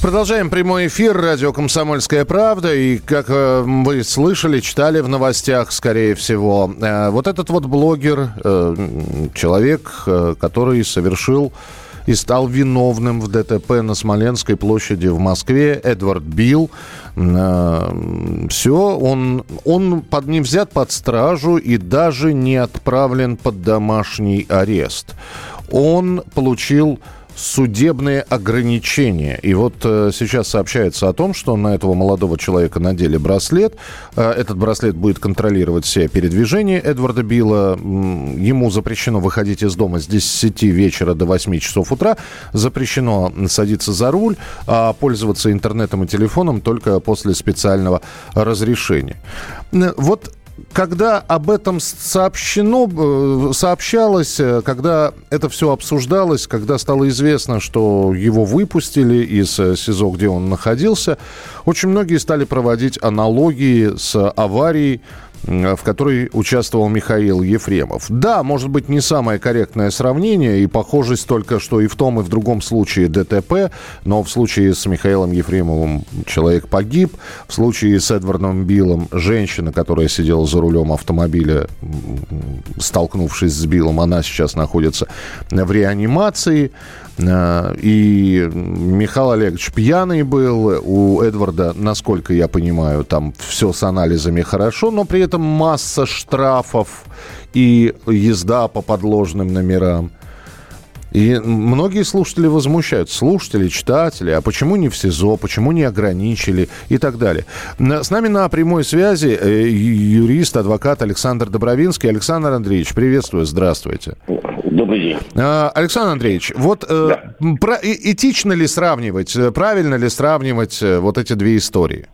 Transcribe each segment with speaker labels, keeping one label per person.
Speaker 1: Продолжаем прямой эфир. Радио «Комсомольская правда». И, как э, вы слышали, читали в новостях, скорее всего, э, вот этот вот блогер, э, человек, э, который совершил и стал виновным в ДТП на Смоленской площади в Москве, Эдвард Билл. Все, он, он под, не взят под стражу и даже не отправлен под домашний арест. Он получил судебные ограничения. И вот э, сейчас сообщается о том, что на этого молодого человека надели браслет. Э, этот браслет будет контролировать все передвижения Эдварда Билла. Ему запрещено выходить из дома с 10 вечера до 8 часов утра. Запрещено садиться за руль, а пользоваться интернетом и телефоном только после специального разрешения. Вот когда об этом сообщено, э, сообщалось, э, когда это все обсуждалось, когда стало известно, что его выпустили из э, СИЗО, где он находился, очень многие стали проводить аналогии с аварией, в которой участвовал Михаил Ефремов. Да, может быть, не самое корректное сравнение, и похожесть только, что и в том, и в другом случае ДТП, но в случае с Михаилом Ефремовым человек погиб, в случае с Эдвардом Биллом женщина, которая сидела за рулем автомобиля, столкнувшись с Биллом, она сейчас находится в реанимации. Э, И Михаил Олегович пьяный был. У Эдварда, насколько я понимаю, там все с анализами хорошо, но при этом масса штрафов и езда по подложным номерам. И многие слушатели возмущаются. Слушатели, читатели, а почему не в СИЗО, почему не ограничили и так далее. С нами на прямой связи э, юрист, адвокат Александр Добровинский. Александр Андреевич, приветствую, здравствуйте.
Speaker 2: Добрый день.
Speaker 1: А, Александр Андреевич, вот э, м, про- этично ли сравнивать, э, правильно ли сравнивать вот эти две истории?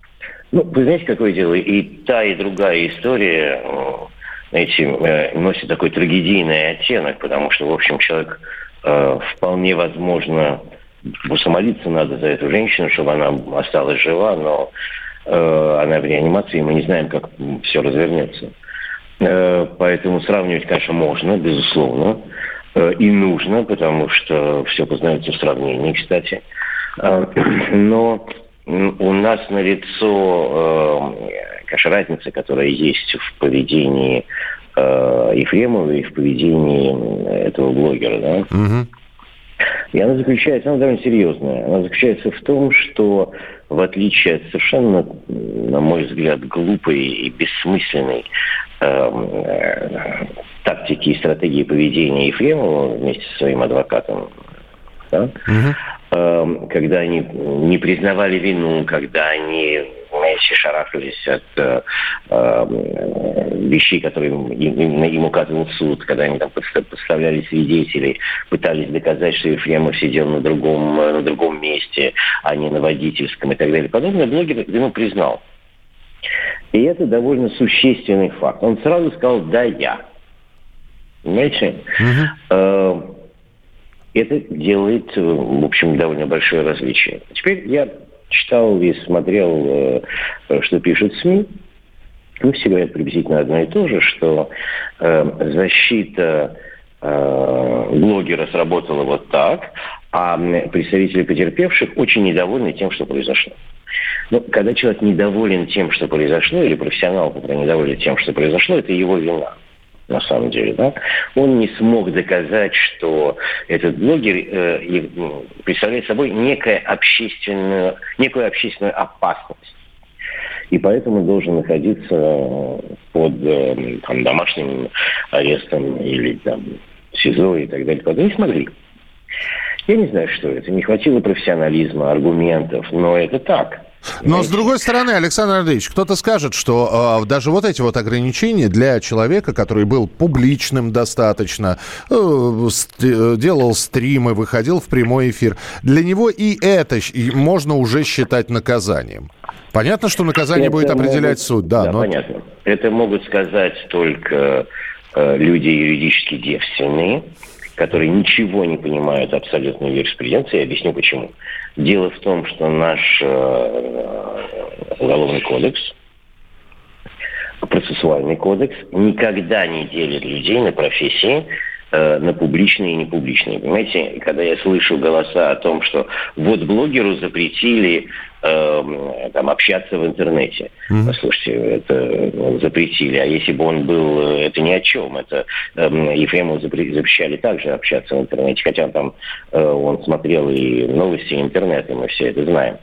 Speaker 2: Ну, вы знаете, какое дело? И та, и другая история, знаете, носит такой трагедийный оттенок, потому что, в общем, человек э, вполне возможно, просто молиться надо за эту женщину, чтобы она осталась жива, но э, она в реанимации, и мы не знаем, как все развернется. Э, Поэтому сравнивать, конечно, можно, безусловно, Э, и нужно, потому что все познается в сравнении, кстати. Э, Но у нас налицо, э, конечно, разница, которая есть в поведении Ефремова и в поведении этого блогера, да?
Speaker 1: Мгм.
Speaker 2: И она заключается, она довольно серьезная. Она заключается в том, что в отличие от совершенно, на мой взгляд, глупой и бессмысленной эм, э, тактики и стратегии поведения Ефремова вместе со своим адвокатом, да, эм, когда они не признавали вину, когда они знаете, шарахались от э, э, вещей, которые им, им- им указывал суд, когда они там подста- подставляли свидетелей, пытались доказать, что Ефремов сидел на другом, э, на другом месте, а не на водительском и так далее. Подобное блогер вину признал. И это довольно существенный факт. Он сразу сказал «да, я». Понимаете? Э, это делает, в общем, довольно большое различие. Теперь я читал и смотрел, э, что пишут СМИ. Ну, все говорят приблизительно одно и то же, что э, защита э, блогера сработала вот так, а представители потерпевших очень недовольны тем, что произошло. Ну, когда человек недоволен тем, что произошло, или профессионал, который недоволен тем, что произошло, это его вина на самом деле, да, он не смог доказать, что этот блогер э, ну, представляет собой некое общественную, некую общественную опасность. И поэтому должен находиться под э, там, домашним арестом или там СИЗО и так далее. Не смогли. Я не знаю, что это. Не хватило профессионализма, аргументов, но это так.
Speaker 1: Но с другой стороны, Александр Андреевич, кто-то скажет, что э, даже вот эти вот ограничения для человека, который был публичным достаточно, э, ст- э, делал стримы, выходил в прямой эфир, для него и это и можно уже считать наказанием. Понятно, что наказание
Speaker 2: Это
Speaker 1: будет определять
Speaker 2: могут-
Speaker 1: суд, да,
Speaker 2: да,
Speaker 1: но
Speaker 2: понятно. Это могут сказать только э, люди юридически девственные, которые ничего не понимают абсолютно в юриспруденции. Я объясню почему. Дело в том, что наш э, уголовный кодекс, процессуальный кодекс никогда не делит людей на профессии, Э, на публичные и непубличные. Понимаете, когда я слышу голоса о том, что вот блогеру запретили э, там, общаться в интернете. Mm-hmm. Послушайте, это ну, запретили. А если бы он был, э, это ни о чем. Это э, Ефремову запрещали также общаться в интернете, хотя там э, он смотрел и новости, и интернет, и мы все это знаем.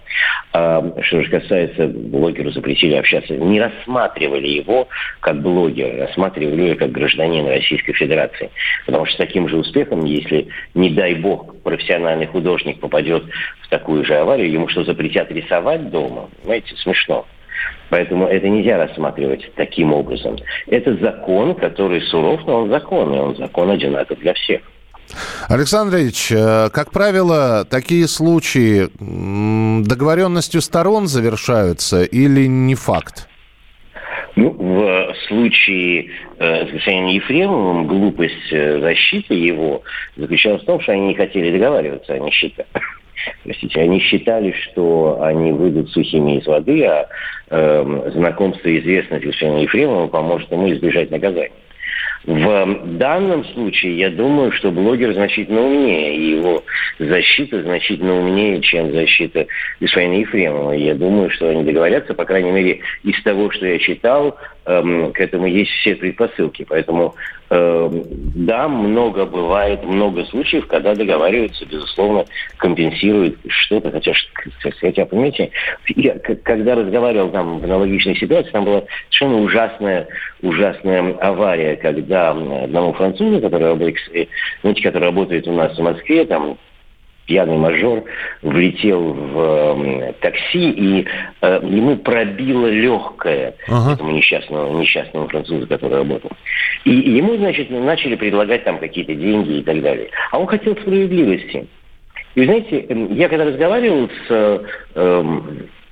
Speaker 2: А, что же касается блогеру запретили общаться, не рассматривали его как блогера, рассматривали его как гражданина Российской Федерации. Потому что с таким же успехом, если, не дай бог, профессиональный художник попадет в такую же аварию, ему что, запретят рисовать дома? Понимаете, смешно. Поэтому это нельзя рассматривать таким образом. Это закон, который суров, но он закон, и он закон одинаков для всех.
Speaker 1: Александр Ильич, э, как правило, такие случаи договоренностью сторон завершаются или не факт?
Speaker 2: Ну, в случае э, с господином Ефремовым глупость э, защиты его заключалась в том, что они не хотели договариваться, они считали. Простите, они считали, что они выйдут сухими из воды, а э, знакомство и известность господина Ефремова поможет ему избежать наказания. В данном случае я думаю, что блогер значительно умнее, и его защита значительно умнее, чем защита господина Ефремова. Я думаю, что они договорятся, по крайней мере, из того, что я читал, к этому есть все предпосылки. Поэтому Эм, да, много бывает, много случаев, когда договариваются, безусловно, компенсируют что-то. Хотя, хотя, понимаете, я когда разговаривал там в аналогичной ситуации, там была совершенно ужасная, ужасная авария, когда одному французу, который работает, знаете, который работает у нас в Москве, там пьяный мажор влетел в такси, и э, ему пробило легкое ага. этому несчастному, несчастному французу, который работал. И ему, значит, начали предлагать там какие-то деньги и так далее. А он хотел справедливости. И вы знаете, эм, я когда разговаривал с э,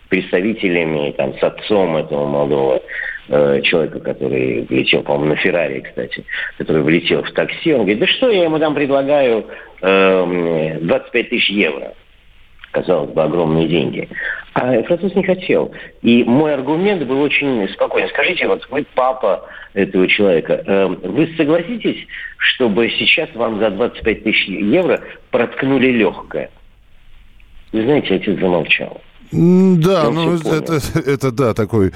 Speaker 2: представителями, там, с отцом этого молодого э, человека, который влетел, по-моему, на Феррари, кстати, который влетел в такси, он говорит, да что я ему там предлагаю э, 25 тысяч евро казалось бы, огромные деньги. А француз не хотел. И мой аргумент был очень спокойный. Скажите, вот вы папа этого человека, э, вы согласитесь, чтобы сейчас вам за 25 тысяч евро проткнули легкое? Вы знаете, отец замолчал.
Speaker 1: Да, ну это, это да, такой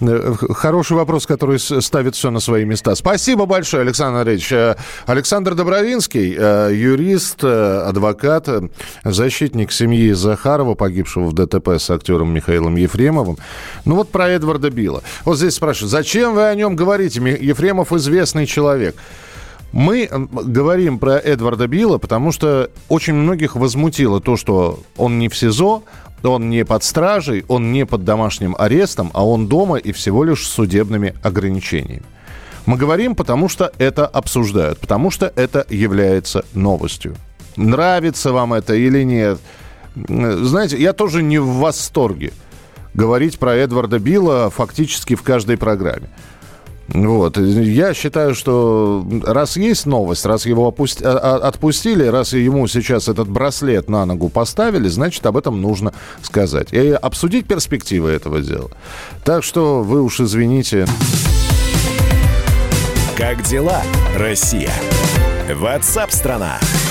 Speaker 1: э, хороший вопрос, который ставит все на свои места. Спасибо большое, Александр Андреевич. Э, Александр Добровинский, э, юрист, адвокат, защитник семьи Захарова, погибшего в ДТП с актером Михаилом Ефремовым. Ну вот про Эдварда Билла. Вот здесь спрашивают, зачем вы о нем говорите? Ефремов известный человек. Мы говорим про Эдварда Билла, потому что очень многих возмутило то, что он не в СИЗО, он не под стражей, он не под домашним арестом, а он дома и всего лишь с судебными ограничениями. Мы говорим, потому что это обсуждают, потому что это является новостью. Нравится вам это или нет? Знаете, я тоже не в восторге говорить про Эдварда Билла фактически в каждой программе. Вот. Я считаю, что раз есть новость, раз его опусти, а, а, отпустили, раз ему сейчас этот браслет на ногу поставили, значит, об этом нужно сказать. И обсудить перспективы этого дела. Так что вы уж извините.
Speaker 3: Как дела, Россия? Ватсап-страна! страна